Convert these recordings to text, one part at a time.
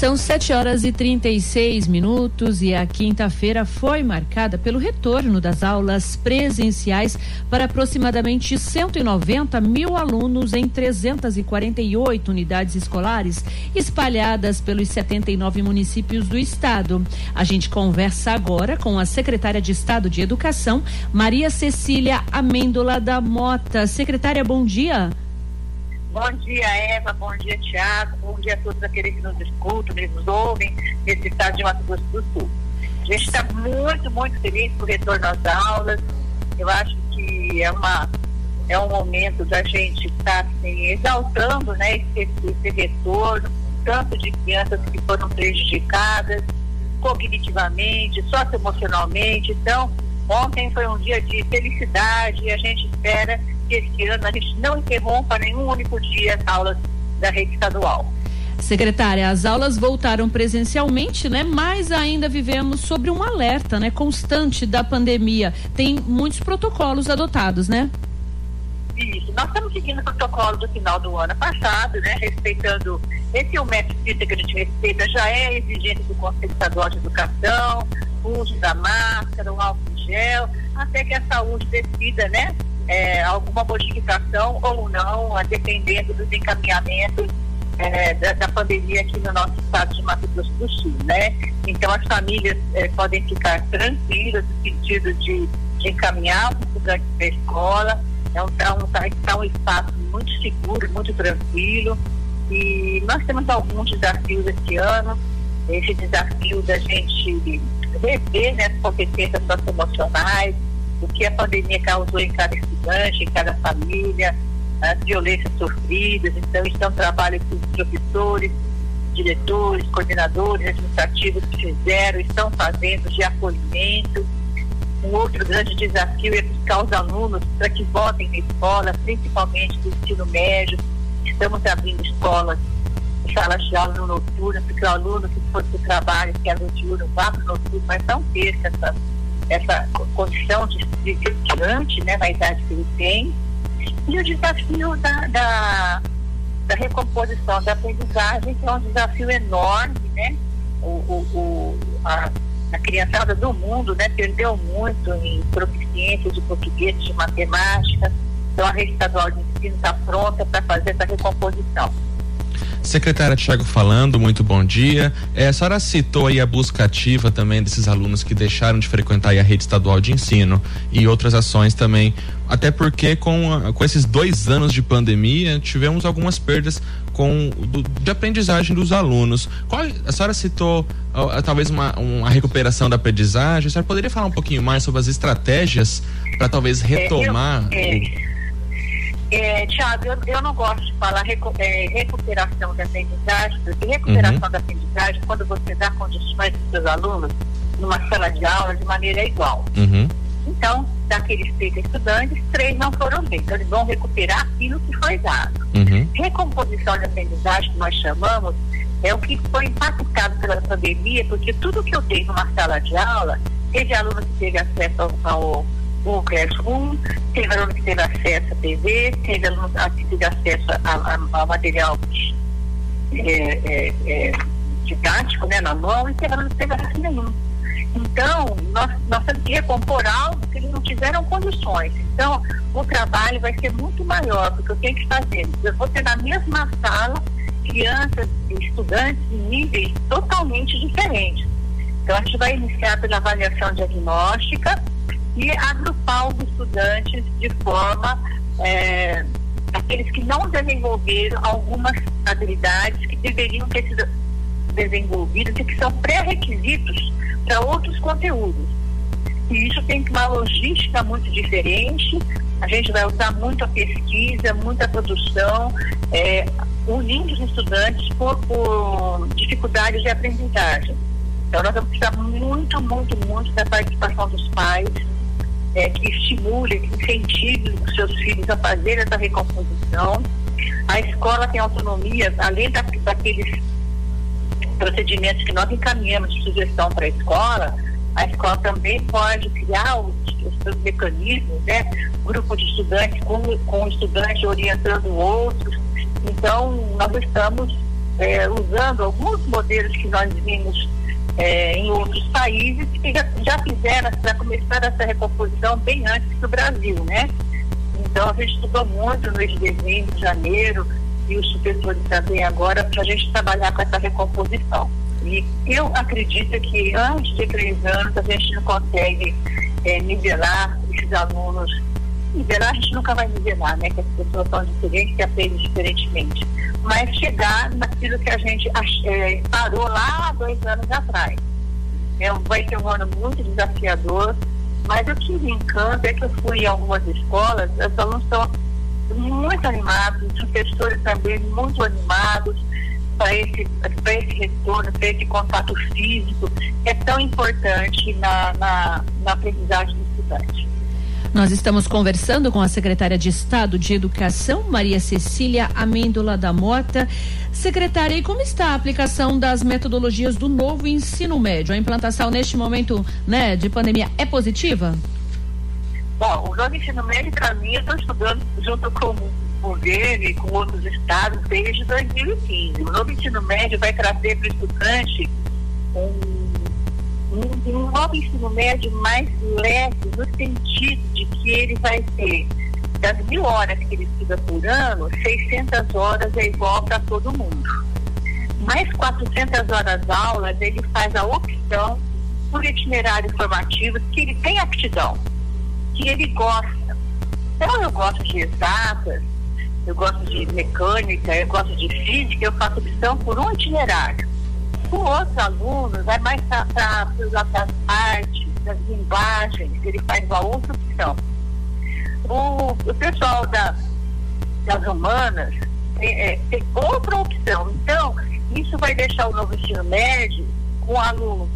São 7 horas e 36 minutos e a quinta-feira foi marcada pelo retorno das aulas presenciais para aproximadamente 190 mil alunos em 348 unidades escolares espalhadas pelos 79 municípios do estado. A gente conversa agora com a secretária de Estado de Educação, Maria Cecília Amêndola da Mota. Secretária, bom dia. Bom dia, Eva. Bom dia, Tiago. Bom dia a todos aqueles que nos escutam, nos ouvem nesse estado de Mato Grosso do Sul. A gente está muito, muito feliz por retorno às aulas. Eu acho que é, uma, é um momento da gente estar tá, assim, exaltando né, esse, esse retorno, tanto de crianças que foram prejudicadas cognitivamente, socioemocionalmente. Então, ontem foi um dia de felicidade e a gente espera que este ano a gente não interrompa nenhum único dia as aulas da rede estadual. Secretária, as aulas voltaram presencialmente, né? Mas ainda vivemos sobre um alerta, né? Constante da pandemia. Tem muitos protocolos adotados, né? Isso. Nós estamos seguindo o protocolo do final do ano passado, né? Respeitando esse é o método que a gente respeita, já é exigente do Conselho Estadual de Educação, o uso da máscara, o álcool gel, até que a saúde decida, né? É, alguma modificação ou não, dependendo dos encaminhamentos é, da, da, pandemia aqui no nosso estado de Mato Grosso do Sul, né? Então as famílias é, podem ficar tranquilas no sentido de, de encaminhar os estudantes para a escola, é um, tá, um, tá, tá um espaço muito seguro, muito tranquilo. E nós temos alguns desafios esse ano, esse desafio da gente rever né, as competências socioemocionais, o que a pandemia causou em cada estudante, em cada família, as violências sofridas. Então, isso é um trabalho que os professores, diretores, coordenadores administrativos fizeram, estão fazendo de acolhimento. Um outro grande desafio é buscar os alunos para que voltem na escola, principalmente do ensino médio. Estamos abrindo escolas, salas de aula no noturno, porque o aluno que for para o trabalho, que é noturno, vá para o noturno, mas não perca essa essa condição de, de né, na idade que ele tem, e o desafio da, da, da recomposição da aprendizagem, que é um desafio enorme, né? O, o, o a, a criançada do mundo né, perdeu muito em proficiência de português, de matemática, então a rede estadual de ensino está pronta para fazer essa recomposição. Secretária Tiago falando, muito bom dia. É, a senhora citou aí a busca ativa também desses alunos que deixaram de frequentar a rede estadual de ensino e outras ações também. Até porque com, com esses dois anos de pandemia tivemos algumas perdas com do, de aprendizagem dos alunos. Qual, a senhora citou uh, talvez uma, uma recuperação da aprendizagem. A senhora poderia falar um pouquinho mais sobre as estratégias para talvez retomar? É, eu, é. É, Tiago, eu, eu, não gosto de falar recu é, recuperação da aprendizagem, porque recuperação uhum. da aprendizagem, quando você dá condições para os seus alunos numa sala de aula de maneira igual. Uhum. Então, daqueles seis estudantes, três não foram bem. Então, eles vão recuperar aquilo que foi dado. Uhum. Recomposição de aprendizagem, que nós chamamos, é o que foi impactado pela pandemia, porque tudo que eu dei numa sala de aula, teve aluno que teve acesso ao, ao o Classroom, teve aluno que teve acesso à TV, teve aluno que teve acesso a, material é, é, é, didático né, na mão e teve aluno que teve acesso nenhum. Então, nós, nós temos que recompor algo que eles não tiveram condições. Então, o trabalho vai ser muito maior, porque eu tenho que fazer. Eu vou ter na mesma sala crianças estudantes em níveis totalmente diferentes. Então, a gente vai iniciar pela avaliação diagnóstica, e agrupar os estudantes de forma é, aqueles que não desenvolveram algumas habilidades que deveriam ter sido desenvolvidas e que são pré-requisitos para outros conteúdos. E isso tem uma logística muito diferente. A gente vai usar muito a pesquisa, muita produção, é, unindo os estudantes por, por dificuldades de aprendizagem. Então, nós vamos precisar muito, muito, muito da participação dos pais, é, que estimule, que incentive os seus filhos a fazer essa recomposição. A escola tem autonomia, além da, daqueles procedimentos que nós encaminhamos de sugestão para a escola, a escola também pode criar os, os seus mecanismos, né? Grupo de estudantes com, com estudantes orientando outros. Então, nós estamos é, usando alguns modelos que nós vimos é, em outros países que já, já fizeram, já começaram essa recomposição bem antes do Brasil, né? Então a gente estudou muito no mês de janeiro, e os professores também agora, para a gente trabalhar com essa recomposição. E eu acredito que antes de três anos a gente não consegue é, nivelar esses alunos. Nivelar a gente nunca vai nivelar, né? Que as pessoas são diferentes e aprendem diferentemente mas chegar naquilo que a gente é, parou lá dois anos atrás. É, vai ser um ano muito desafiador, mas o que me encanta é que eu fui em algumas escolas, os alunos estão muito animados, os professores também muito animados para esse, esse retorno, para esse contato físico, que é tão importante na, na, na aprendizagem do estudante. Nós estamos conversando com a secretária de Estado de Educação, Maria Cecília Amêndola da Mota. Secretária, e como está a aplicação das metodologias do novo ensino médio? A implantação neste momento né, de pandemia é positiva? Bom, o novo ensino médio, para mim, eu estou estudando junto com o governo e com outros estados desde 2015. O novo ensino médio vai trazer para o estudante um um, um novo ensino médio mais leve, no sentido de que ele vai ter, das mil horas que ele estuda por ano, 600 horas é igual para todo mundo. Mais 400 horas aulas, ele faz a opção por itinerário formativo que ele tem aptidão, que ele gosta. Então, eu gosto de exatas, eu gosto de mecânica, eu gosto de física, eu faço opção por um itinerário. Com outros alunos, vai mais para as artes, das linguagens, ele faz uma outra opção. O, o pessoal da, das humanas tem, é, tem outra opção. Então, isso vai deixar o novo ensino médio com o aluno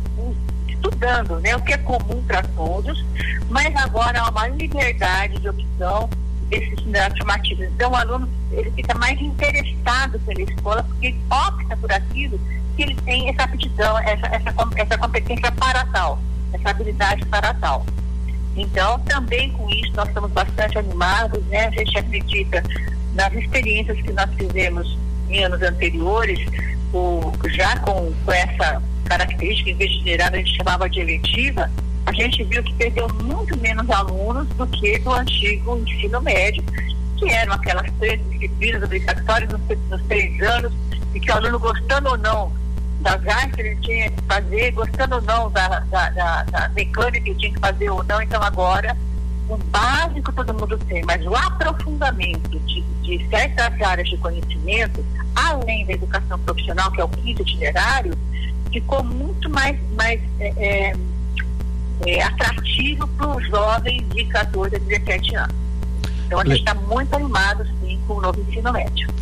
estudando, né, o que é comum para todos, mas agora há uma liberdade de opção desses formativos. Então, o aluno ele fica mais interessado pela escola, porque opta por aquilo que ele tem essa aptidão, essa, essa, essa competência para tal, essa habilidade para tal. Então, também com isso, nós estamos bastante animados, né? A gente acredita nas experiências que nós fizemos em anos anteriores, o, já com, com essa característica, em vez de gerar, a gente chamava de eletiva, a gente viu que perdeu muito menos alunos do que do antigo ensino médio, que eram aquelas três disciplinas obrigatórias nos, nos três anos, e que o aluno, gostando ou não das artes que ele tinha que fazer, gostando ou não da, da, da, da mecânica que ele tinha que fazer ou não. Então, agora, o básico todo mundo tem, mas o aprofundamento de, de certas áreas de conhecimento, além da educação profissional, que é o quinto itinerário, ficou muito mais, mais é, é, é, atrativo para os jovens de 14 a 17 anos. Então, a gente está muito animado, sim, com o novo ensino médio.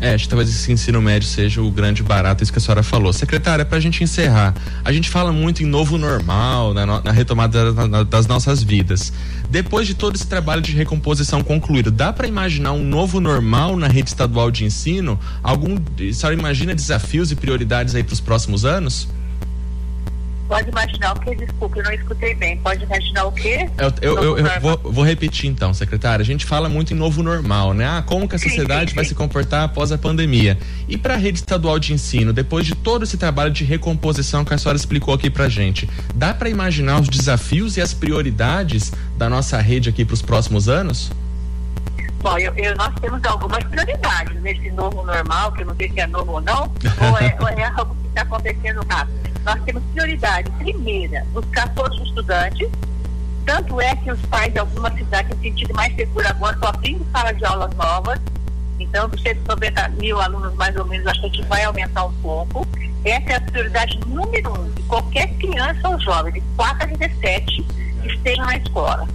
É, acho que talvez esse ensino médio seja o grande barato, isso que a senhora falou. Secretária, para a gente encerrar, a gente fala muito em novo normal, na, na retomada das nossas vidas. Depois de todo esse trabalho de recomposição concluído, dá para imaginar um novo normal na rede estadual de ensino? Algum, a senhora imagina desafios e prioridades aí para os próximos anos? Pode imaginar o que? Desculpa, eu não escutei bem. Pode imaginar o quê? Eu, eu, eu, eu vou, vou, repetir então, secretária. A gente fala muito em novo normal, né? Ah, como que a sociedade sim, sim, vai sim. se comportar após a pandemia? E para a rede estadual de ensino, depois de todo esse trabalho de recomposição que a senhora explicou aqui pra gente, dá para imaginar os desafios e as prioridades da nossa rede aqui para os próximos anos? Bom, eu, eu, nós temos algumas prioridades nesse novo normal, que eu não sei se é novo ou não, ou é, ou é algo que está acontecendo rápido nós temos prioridade, primeira, buscar todos os estudantes. Tanto é que os pais de algumas cidades têm sentido mais seguro agora, estão abrindo salas de aulas novas. Então, dos 190 mil alunos, mais ou menos, acho que a gente vai aumentar um pouco. Essa é a prioridade número um de qualquer criança ou jovem, de 4 a 17, que esteja na escola.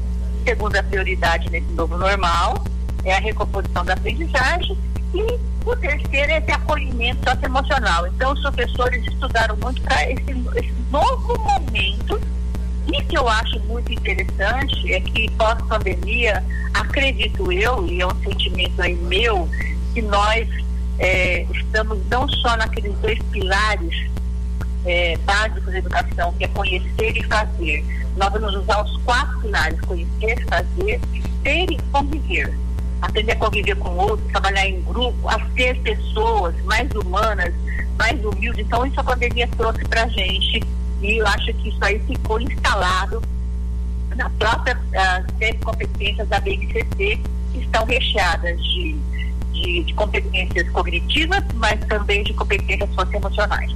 Segunda prioridade nesse novo normal é a recomposição da aprendizagem o terceiro é esse acolhimento socioemocional. Então, os professores estudaram muito para esse, esse, novo momento E que eu acho muito interessante é que pós-pandemia, acredito eu, e é um sentimento aí meu, que nós é, estamos não só naqueles dois pilares é, básicos da educação, que é conhecer e fazer. Nós vamos usar os quatro pilares, conhecer, fazer, ter e conviver. Aprender a conviver com outros, trabalhar em grupo, a ser pessoas mais humanas, mais humildes. Então, isso a pandemia trouxe para a gente e eu acho que isso aí ficou instalado na própria uh, competências da BNCC, que estão recheadas de, de, de competências cognitivas, mas também de competências socioemocionais.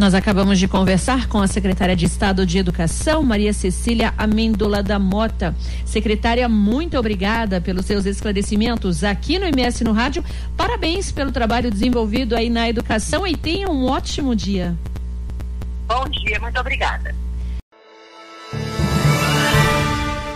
Nós acabamos de conversar com a secretária de Estado de Educação, Maria Cecília Amêndola da Mota. Secretária, muito obrigada pelos seus esclarecimentos aqui no MS no Rádio. Parabéns pelo trabalho desenvolvido aí na educação e tenha um ótimo dia. Bom dia, muito obrigada.